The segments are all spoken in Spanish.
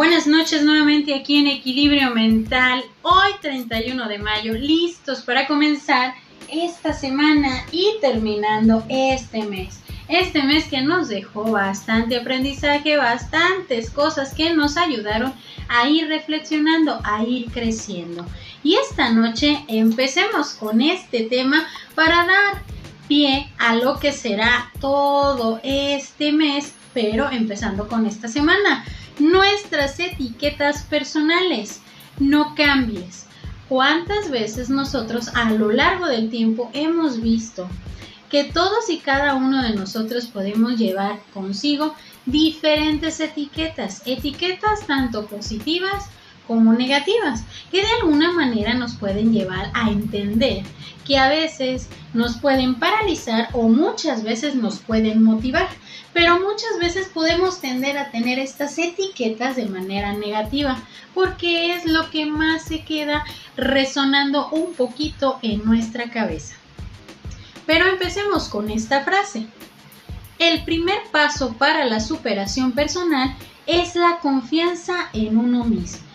Buenas noches nuevamente aquí en Equilibrio Mental, hoy 31 de mayo, listos para comenzar esta semana y terminando este mes. Este mes que nos dejó bastante aprendizaje, bastantes cosas que nos ayudaron a ir reflexionando, a ir creciendo. Y esta noche empecemos con este tema para dar pie a lo que será todo este mes, pero empezando con esta semana nuestras etiquetas personales. No cambies. ¿Cuántas veces nosotros a lo largo del tiempo hemos visto que todos y cada uno de nosotros podemos llevar consigo diferentes etiquetas, etiquetas tanto positivas como negativas, que de alguna manera nos pueden llevar a entender que a veces nos pueden paralizar o muchas veces nos pueden motivar, pero muchas veces podemos tender a tener estas etiquetas de manera negativa, porque es lo que más se queda resonando un poquito en nuestra cabeza. Pero empecemos con esta frase. El primer paso para la superación personal es la confianza en uno mismo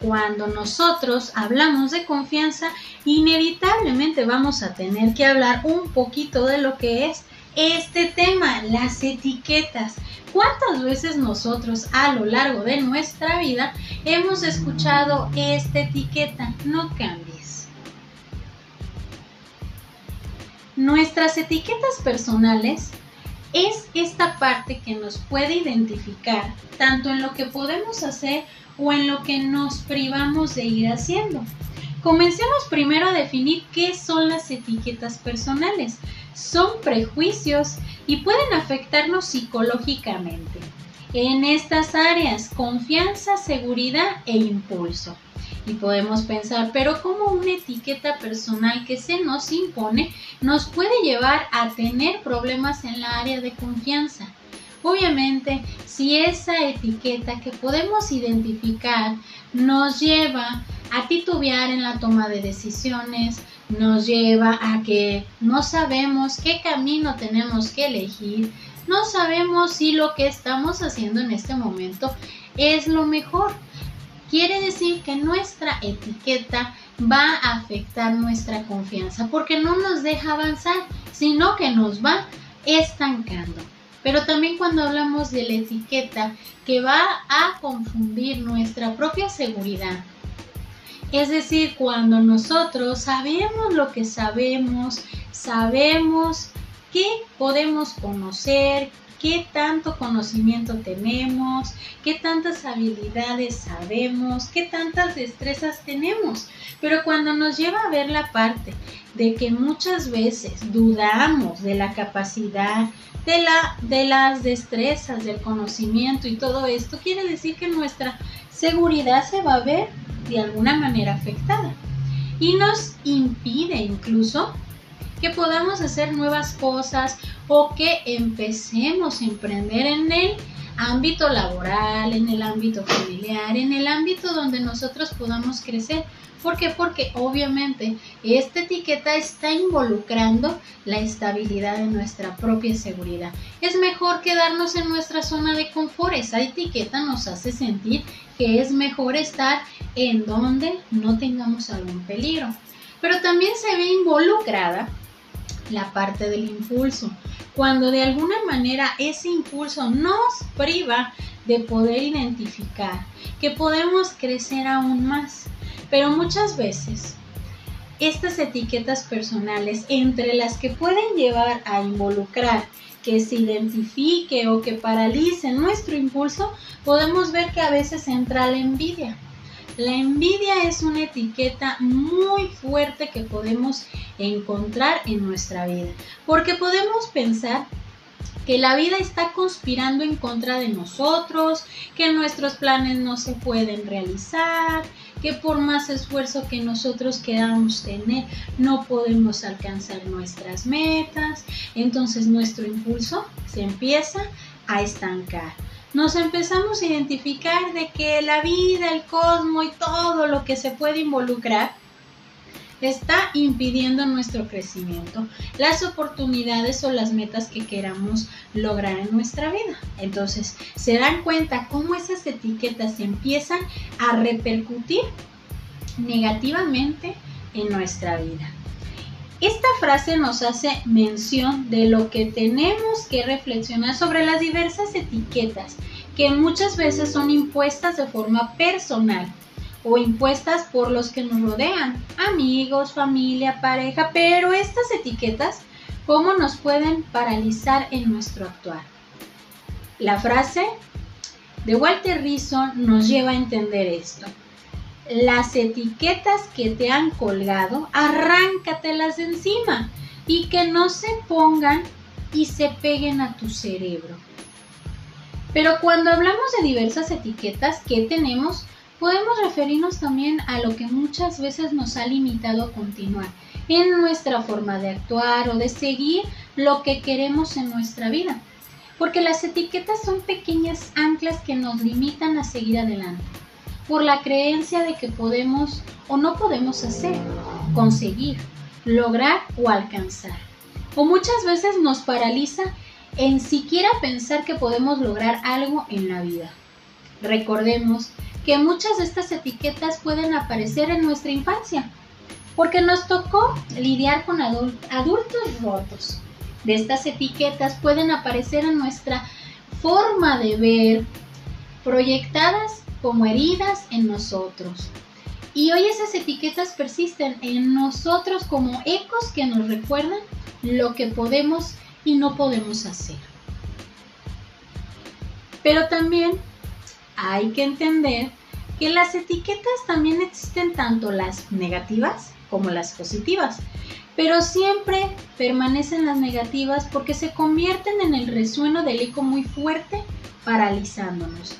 cuando nosotros hablamos de confianza, inevitablemente vamos a tener que hablar un poquito de lo que es este tema, las etiquetas. ¿Cuántas veces nosotros a lo largo de nuestra vida hemos escuchado esta etiqueta? No cambies. Nuestras etiquetas personales es esta parte que nos puede identificar tanto en lo que podemos hacer o en lo que nos privamos de ir haciendo. Comencemos primero a definir qué son las etiquetas personales. Son prejuicios y pueden afectarnos psicológicamente. En estas áreas, confianza, seguridad e impulso. Y podemos pensar, pero ¿cómo una etiqueta personal que se nos impone nos puede llevar a tener problemas en la área de confianza? Obviamente, si esa etiqueta que podemos identificar nos lleva a titubear en la toma de decisiones, nos lleva a que no sabemos qué camino tenemos que elegir, no sabemos si lo que estamos haciendo en este momento es lo mejor. Quiere decir que nuestra etiqueta va a afectar nuestra confianza porque no nos deja avanzar, sino que nos va estancando pero también cuando hablamos de la etiqueta que va a confundir nuestra propia seguridad. Es decir, cuando nosotros sabemos lo que sabemos, sabemos qué podemos conocer, qué tanto conocimiento tenemos, qué tantas habilidades sabemos, qué tantas destrezas tenemos. Pero cuando nos lleva a ver la parte de que muchas veces dudamos de la capacidad, de, la, de las destrezas, del conocimiento y todo esto, quiere decir que nuestra seguridad se va a ver de alguna manera afectada. Y nos impide incluso que podamos hacer nuevas cosas o que empecemos a emprender en el ámbito laboral, en el ámbito familiar, en el ámbito donde nosotros podamos crecer. ¿Por qué? Porque obviamente esta etiqueta está involucrando la estabilidad de nuestra propia seguridad. Es mejor quedarnos en nuestra zona de confort. Esa etiqueta nos hace sentir que es mejor estar en donde no tengamos algún peligro. Pero también se ve involucrada la parte del impulso. Cuando de alguna manera ese impulso nos priva de poder identificar que podemos crecer aún más. Pero muchas veces estas etiquetas personales entre las que pueden llevar a involucrar que se identifique o que paralice nuestro impulso, podemos ver que a veces entra la envidia. La envidia es una etiqueta muy fuerte que podemos encontrar en nuestra vida, porque podemos pensar que la vida está conspirando en contra de nosotros, que nuestros planes no se pueden realizar, que por más esfuerzo que nosotros queramos tener, no podemos alcanzar nuestras metas, entonces nuestro impulso se empieza a estancar nos empezamos a identificar de que la vida, el cosmos y todo lo que se puede involucrar está impidiendo nuestro crecimiento, las oportunidades o las metas que queramos lograr en nuestra vida. Entonces, se dan cuenta cómo esas etiquetas empiezan a repercutir negativamente en nuestra vida. Esta frase nos hace mención de lo que tenemos que reflexionar sobre las diversas etiquetas que muchas veces son impuestas de forma personal o impuestas por los que nos rodean, amigos, familia, pareja, pero estas etiquetas, ¿cómo nos pueden paralizar en nuestro actuar? La frase de Walter Rizzo nos lleva a entender esto las etiquetas que te han colgado, arráncatelas de encima y que no se pongan y se peguen a tu cerebro. Pero cuando hablamos de diversas etiquetas que tenemos, podemos referirnos también a lo que muchas veces nos ha limitado a continuar en nuestra forma de actuar o de seguir lo que queremos en nuestra vida. Porque las etiquetas son pequeñas anclas que nos limitan a seguir adelante por la creencia de que podemos o no podemos hacer, conseguir, lograr o alcanzar. O muchas veces nos paraliza en siquiera pensar que podemos lograr algo en la vida. Recordemos que muchas de estas etiquetas pueden aparecer en nuestra infancia, porque nos tocó lidiar con adultos rotos. De estas etiquetas pueden aparecer en nuestra forma de ver, proyectadas como heridas en nosotros. Y hoy esas etiquetas persisten en nosotros como ecos que nos recuerdan lo que podemos y no podemos hacer. Pero también hay que entender que las etiquetas también existen tanto las negativas como las positivas, pero siempre permanecen las negativas porque se convierten en el resueno del eco muy fuerte, paralizándonos.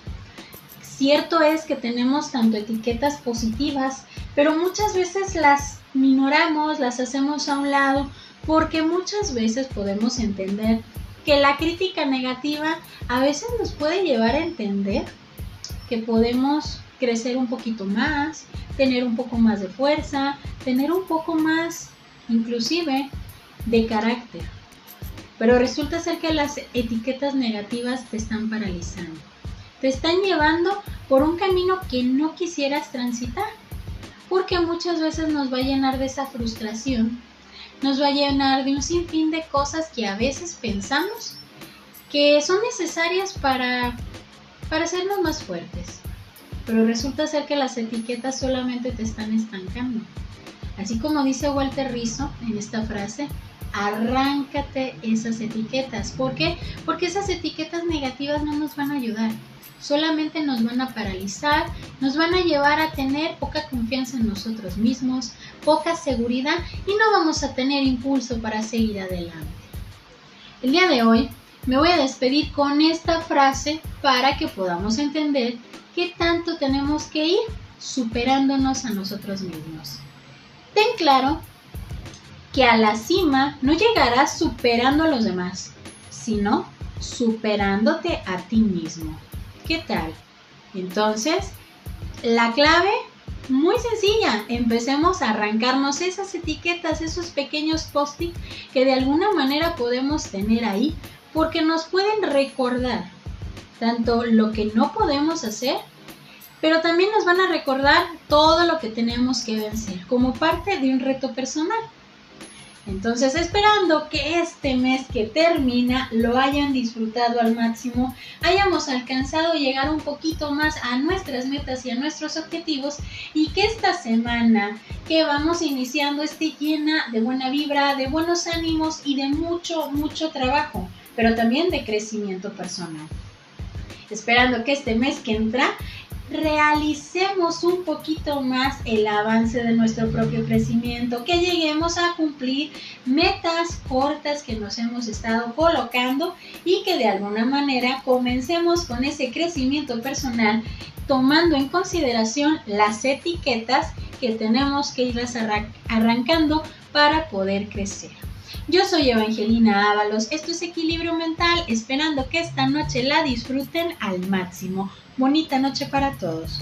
Cierto es que tenemos tanto etiquetas positivas, pero muchas veces las minoramos, las hacemos a un lado, porque muchas veces podemos entender que la crítica negativa a veces nos puede llevar a entender que podemos crecer un poquito más, tener un poco más de fuerza, tener un poco más inclusive de carácter. Pero resulta ser que las etiquetas negativas te están paralizando te están llevando por un camino que no quisieras transitar. Porque muchas veces nos va a llenar de esa frustración, nos va a llenar de un sinfín de cosas que a veces pensamos que son necesarias para, para hacernos más fuertes. Pero resulta ser que las etiquetas solamente te están estancando. Así como dice Walter Rizzo en esta frase, arráncate esas etiquetas. ¿Por qué? Porque esas etiquetas negativas no nos van a ayudar solamente nos van a paralizar, nos van a llevar a tener poca confianza en nosotros mismos, poca seguridad y no vamos a tener impulso para seguir adelante. El día de hoy me voy a despedir con esta frase para que podamos entender qué tanto tenemos que ir superándonos a nosotros mismos. Ten claro que a la cima no llegarás superando a los demás, sino superándote a ti mismo. ¿Qué tal? Entonces, la clave, muy sencilla, empecemos a arrancarnos esas etiquetas, esos pequeños post que de alguna manera podemos tener ahí, porque nos pueden recordar tanto lo que no podemos hacer, pero también nos van a recordar todo lo que tenemos que vencer como parte de un reto personal. Entonces, esperando que este mes que termina lo hayan disfrutado al máximo, hayamos alcanzado llegar un poquito más a nuestras metas y a nuestros objetivos y que esta semana que vamos iniciando esté llena de buena vibra, de buenos ánimos y de mucho, mucho trabajo, pero también de crecimiento personal. Esperando que este mes que entra realicemos un poquito más el avance de nuestro propio crecimiento, que lleguemos a cumplir metas cortas que nos hemos estado colocando y que de alguna manera comencemos con ese crecimiento personal tomando en consideración las etiquetas que tenemos que ir arrancando para poder crecer. Yo soy Evangelina Ábalos, esto es Equilibrio Mental, esperando que esta noche la disfruten al máximo. Bonita noche para todos.